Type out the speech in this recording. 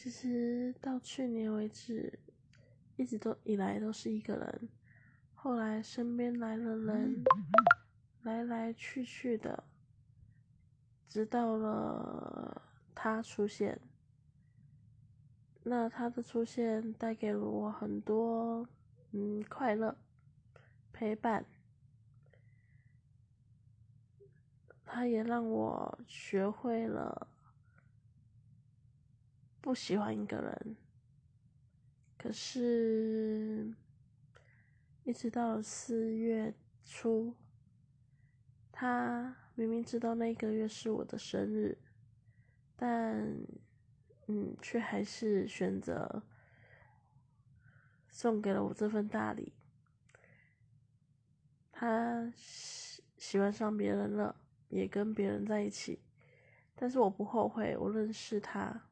其实到去年为止，一直都以来都是一个人。后来身边来了人，来来去去的，直到了他出现。那他的出现带给了我很多，嗯，快乐、陪伴。他也让我学会了不喜欢一个人，可是，一直到四月初，他明明知道那个月是我的生日，但，嗯，却还是选择送给了我这份大礼。他喜喜欢上别人了。也跟别人在一起，但是我不后悔，我认识他，